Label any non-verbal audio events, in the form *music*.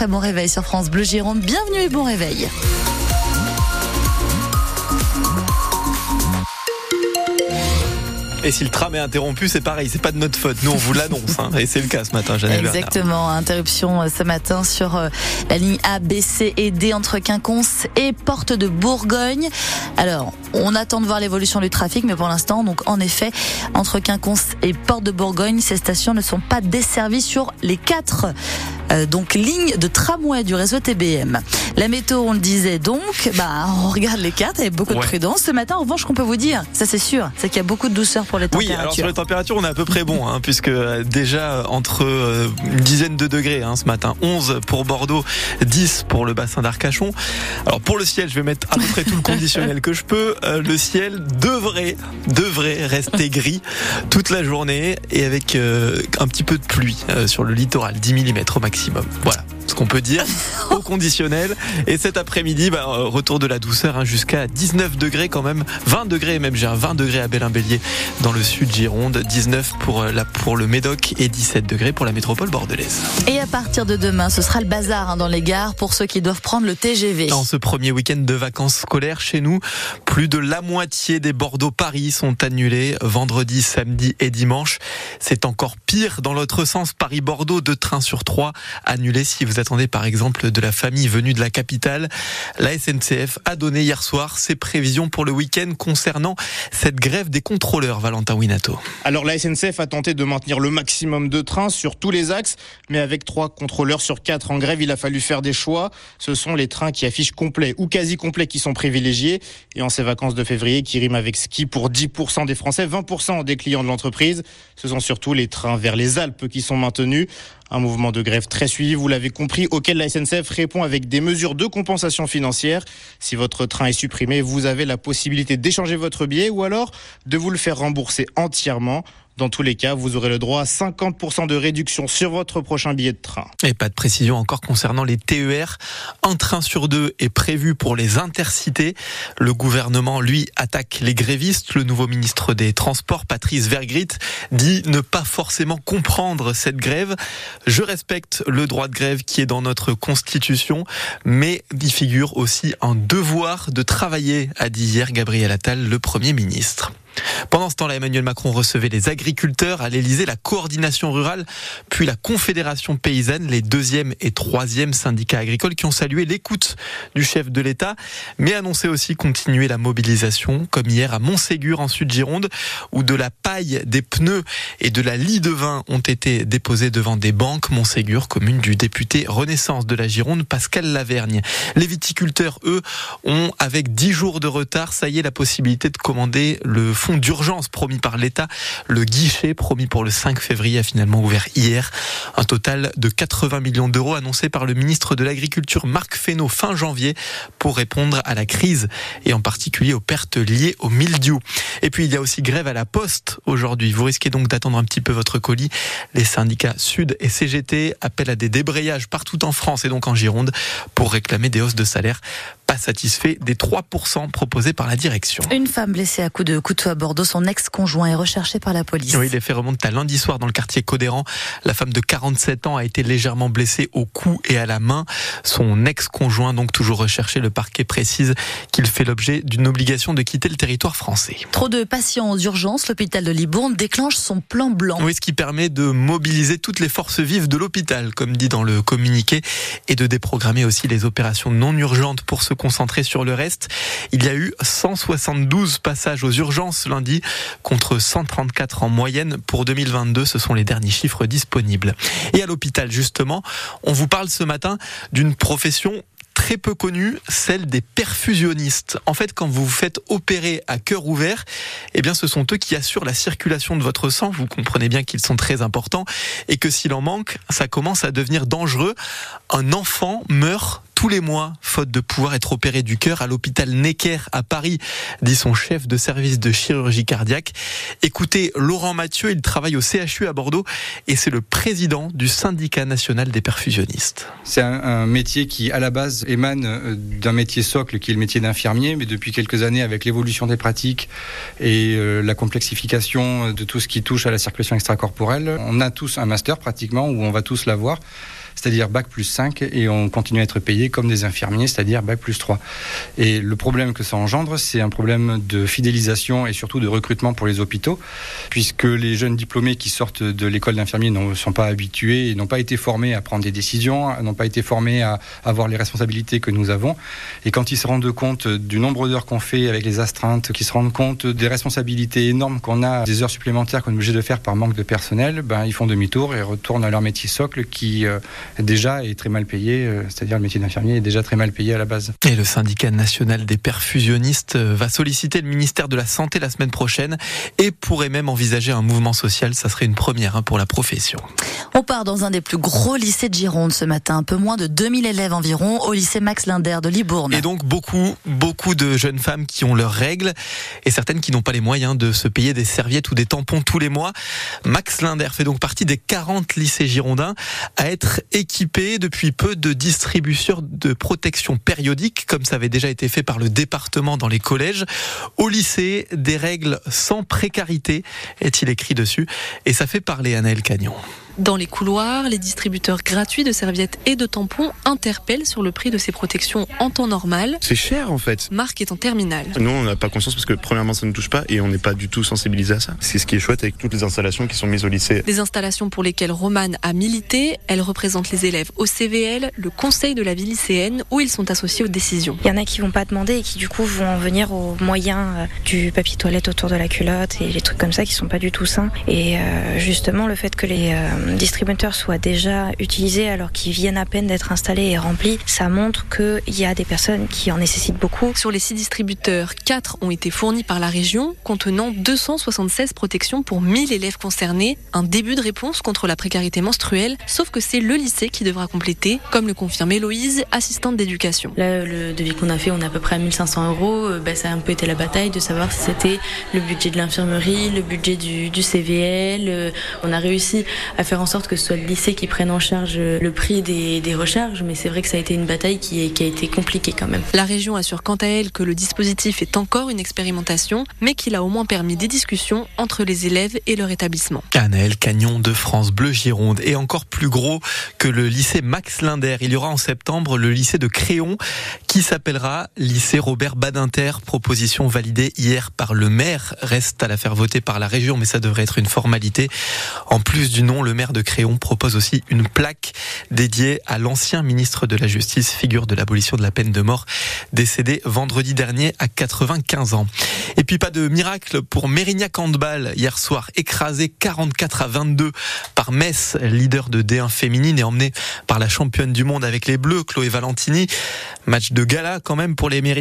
très bon réveil sur France Bleu Gironde. Bienvenue et bon réveil. Et si le tram est interrompu, c'est pareil, c'est pas de notre faute. Nous, on vous l'annonce, hein, et c'est le cas ce matin, Jeanne Exactement, interruption euh, ce matin sur euh, la ligne A, B, C et D entre Quinconce et Porte de Bourgogne. Alors, on attend de voir l'évolution du trafic, mais pour l'instant, donc en effet, entre Quinconce et Porte de Bourgogne, ces stations ne sont pas desservies sur les quatre euh, donc ligne de tramway du réseau TBM. La météo, on le disait donc, bah on regarde les cartes avec beaucoup de prudence. Ce matin, en revanche, qu'on peut vous dire, ça c'est sûr, c'est qu'il y a beaucoup de douceur pour les températures. Oui, alors sur les températures, on est à peu près bon, hein, puisque euh, déjà entre euh, une dizaine de degrés hein, ce matin, 11 pour Bordeaux, 10 pour le bassin d'Arcachon. Alors pour le ciel, je vais mettre à peu près tout le conditionnel que je peux. le ciel devrait, devrait rester gris toute la journée et avec un petit peu de pluie sur le littoral, 10 mm au maximum. Voilà ce qu'on peut dire *laughs* au conditionnel. Et cet après-midi, bah, euh, retour de la douceur hein, jusqu'à 19 degrés quand même, 20 degrés même. J'ai un 20 degrés à Bélin-Bélier dans le sud Gironde, 19 pour euh, la, pour le Médoc et 17 degrés pour la métropole bordelaise. Et à partir de demain, ce sera le bazar hein, dans les gares pour ceux qui doivent prendre le TGV. Dans ce premier week-end de vacances scolaires chez nous, plus de la moitié des Bordeaux-Paris sont annulés vendredi, samedi et dimanche. C'est encore pire dans l'autre sens. Paris-Bordeaux, deux trains sur trois annulés. Si vous attendez par exemple de la famille venue de la capitale, la SNCF a donné hier soir ses prévisions pour le week-end concernant cette grève des contrôleurs, Valentin Winato. Alors la SNCF a tenté de maintenir le maximum de trains sur tous les axes, mais avec trois contrôleurs sur quatre en grève, il a fallu faire des choix. Ce sont les trains qui affichent complet ou quasi complet qui sont privilégiés. Et en ces vacances de février, qui riment avec ski pour 10% des Français, 20% des clients de l'entreprise, ce sont surtout les trains vers les Alpes qui sont maintenus. Un mouvement de grève très suivi, vous l'avez compris, auquel la SNCF répond avec des mesures de compensation financière. Si votre train est supprimé, vous avez la possibilité d'échanger votre billet ou alors de vous le faire rembourser entièrement. Dans tous les cas, vous aurez le droit à 50% de réduction sur votre prochain billet de train. Et pas de précision encore concernant les TER. Un train sur deux est prévu pour les intercités. Le gouvernement, lui, attaque les grévistes. Le nouveau ministre des Transports, Patrice Vergrit, dit ne pas forcément comprendre cette grève. Je respecte le droit de grève qui est dans notre constitution, mais il figure aussi un devoir de travailler, a dit hier Gabriel Attal, le Premier ministre. Pendant ce temps-là, Emmanuel Macron recevait les agriculteurs à l'Elysée, la coordination rurale, puis la Confédération paysanne, les deuxième et troisième syndicats agricoles qui ont salué l'écoute du chef de l'État, mais annoncé aussi continuer la mobilisation, comme hier à Montségur en Sud-Gironde, où de la paille, des pneus et de la lie de vin ont été déposés devant des banques. Montségur, commune du député Renaissance de la Gironde, Pascal Lavergne. Les viticulteurs, eux, ont, avec dix jours de retard, ça y est, la possibilité de commander le fonds d'urgence promis par l'État. Le guichet promis pour le 5 février a finalement ouvert hier. Un total de 80 millions d'euros annoncé par le ministre de l'Agriculture Marc Fesneau fin janvier pour répondre à la crise et en particulier aux pertes liées au mildiou. Et puis il y a aussi grève à la poste aujourd'hui. Vous risquez donc d'attendre un petit peu votre colis. Les syndicats Sud et CGT appellent à des débrayages partout en France et donc en Gironde pour réclamer des hausses de salaire pas satisfait des 3% proposés par la direction. Une femme blessée à coups de couteau à Bordeaux, son ex-conjoint est recherché par la police. Oui, les faits remontent à lundi soir dans le quartier Codéran. La femme de 47 ans a été légèrement blessée au cou et à la main. Son ex-conjoint, donc toujours recherché, le parquet précise qu'il fait l'objet d'une obligation de quitter le territoire français. Trop de patients aux urgences, l'hôpital de Libourne déclenche son plan blanc. Oui, ce qui permet de mobiliser toutes les forces vives de l'hôpital, comme dit dans le communiqué, et de déprogrammer aussi les opérations non urgentes pour se concentré sur le reste. Il y a eu 172 passages aux urgences lundi contre 134 en moyenne pour 2022. Ce sont les derniers chiffres disponibles. Et à l'hôpital, justement, on vous parle ce matin d'une profession très peu connue, celle des perfusionnistes. En fait, quand vous vous faites opérer à cœur ouvert, eh bien, ce sont eux qui assurent la circulation de votre sang. Vous comprenez bien qu'ils sont très importants et que s'il en manque, ça commence à devenir dangereux. Un enfant meurt tous les mois, faute de pouvoir être opéré du cœur à l'hôpital Necker à Paris, dit son chef de service de chirurgie cardiaque. Écoutez, Laurent Mathieu, il travaille au CHU à Bordeaux et c'est le président du syndicat national des perfusionnistes. C'est un, métier qui, à la base, émane euh, d'un métier socle qui est le métier d'infirmier, mais depuis quelques années, avec l'évolution des pratiques et euh, la complexification de tout ce qui touche à la circulation extracorporelle, on a tous un master pratiquement où on va tous l'avoir c'est-à-dire bac plus 5, et on continue à être payé comme des infirmiers, c'est-à-dire bac plus 3. Et le problème que ça engendre, c'est un problème de fidélisation et surtout de recrutement pour les hôpitaux, puisque les jeunes diplômés qui sortent de l'école d'infirmiers ne sont pas habitués et n'ont pas été formés à prendre des décisions, n'ont pas été formés à avoir les responsabilités que nous avons. Et quand ils se rendent compte du nombre d'heures qu'on fait avec les astreintes, qu'ils se rendent compte des responsabilités énormes qu'on a, des heures supplémentaires qu'on est obligé de faire par manque de personnel, ben, ils font demi-tour et retournent à leur métier socle qui euh, déjà est très mal payé, euh, c'est-à-dire le métier d'infirmier est déjà très mal payé à la base. Et le syndicat national des perfusionnistes euh, va solliciter le ministère de la Santé la semaine prochaine et pourrait même envisager un mouvement social. Ça serait une première hein, pour la profession. On part dans un des plus gros lycées de Gironde ce matin. Un peu moins de 2000 élèves environ au lycée Max Linder de Libourne. Et donc beaucoup, beaucoup de jeunes femmes qui ont leurs règles et certaines qui n'ont pas les moyens de se payer des serviettes ou des tampons tous les mois. Max Linder fait donc partie des 40 lycées girondins à être équipés depuis peu de distributeurs de protection périodique, comme ça avait déjà été fait par le département dans les collèges. Au lycée, des règles sans précarité, est-il écrit dessus. Et ça fait parler Anaël Cagnon. Dans les couloirs, les distributeurs gratuits de serviettes et de tampons interpellent sur le prix de ces protections en temps normal. C'est cher en fait. Marc est en terminale. Nous, on n'a pas conscience parce que premièrement, ça ne touche pas et on n'est pas du tout sensibilisé à ça. C'est ce qui est chouette avec toutes les installations qui sont mises au lycée. Des installations pour lesquelles Romane a milité. Elle représente les élèves au CVL, le conseil de la vie lycéenne, où ils sont associés aux décisions. Il y en a qui vont pas demander et qui du coup vont en venir aux moyens euh, du papier toilette autour de la culotte et les trucs comme ça qui sont pas du tout sains. Et euh, justement, le fait que les euh, distributeurs soient déjà utilisés alors qu'ils viennent à peine d'être installés et remplis, ça montre qu'il y a des personnes qui en nécessitent beaucoup. Sur les six distributeurs, quatre ont été fournis par la région, contenant 276 protections pour 1000 élèves concernés. Un début de réponse contre la précarité menstruelle, sauf que c'est le lycée qui devra compléter, comme le confirme Héloïse, assistante d'éducation. Là, le devis qu'on a fait, on est à peu près à 1500 euros. Euh, bah, ça a un peu été la bataille de savoir si c'était le budget de l'infirmerie, le budget du, du CVL. Euh, On a réussi à faire en sorte que ce soit le lycée qui prenne en charge euh, le prix des, des recharges, mais c'est vrai que ça a été une bataille qui, est- qui a été compliquée quand même. La région assure quant à elle que le dispositif est encore une expérimentation, mais qu'il a au moins permis des discussions entre les élèves et leur établissement. Anaël Cagnon de France Bleu Gironde et encore plus gros que le lycée Max Linder. Il y aura en septembre le lycée de Créon qui s'appellera lycée Robert Badinter. Proposition validée hier par le maire. Reste à la faire voter par la région, mais ça devrait être une formalité. En plus du nom, le maire de Créon propose aussi une plaque dédiée à l'ancien ministre de la Justice, figure de l'abolition de la peine de mort, décédé vendredi dernier à 95 ans. Et puis pas de miracle pour Mérignac Handball hier soir, écrasé 44 à 22 par Metz, leader de D1 féminine et emmené par la championne du monde avec les Bleus, Chloé Valentini. Match de gala quand même pour les Mérignac.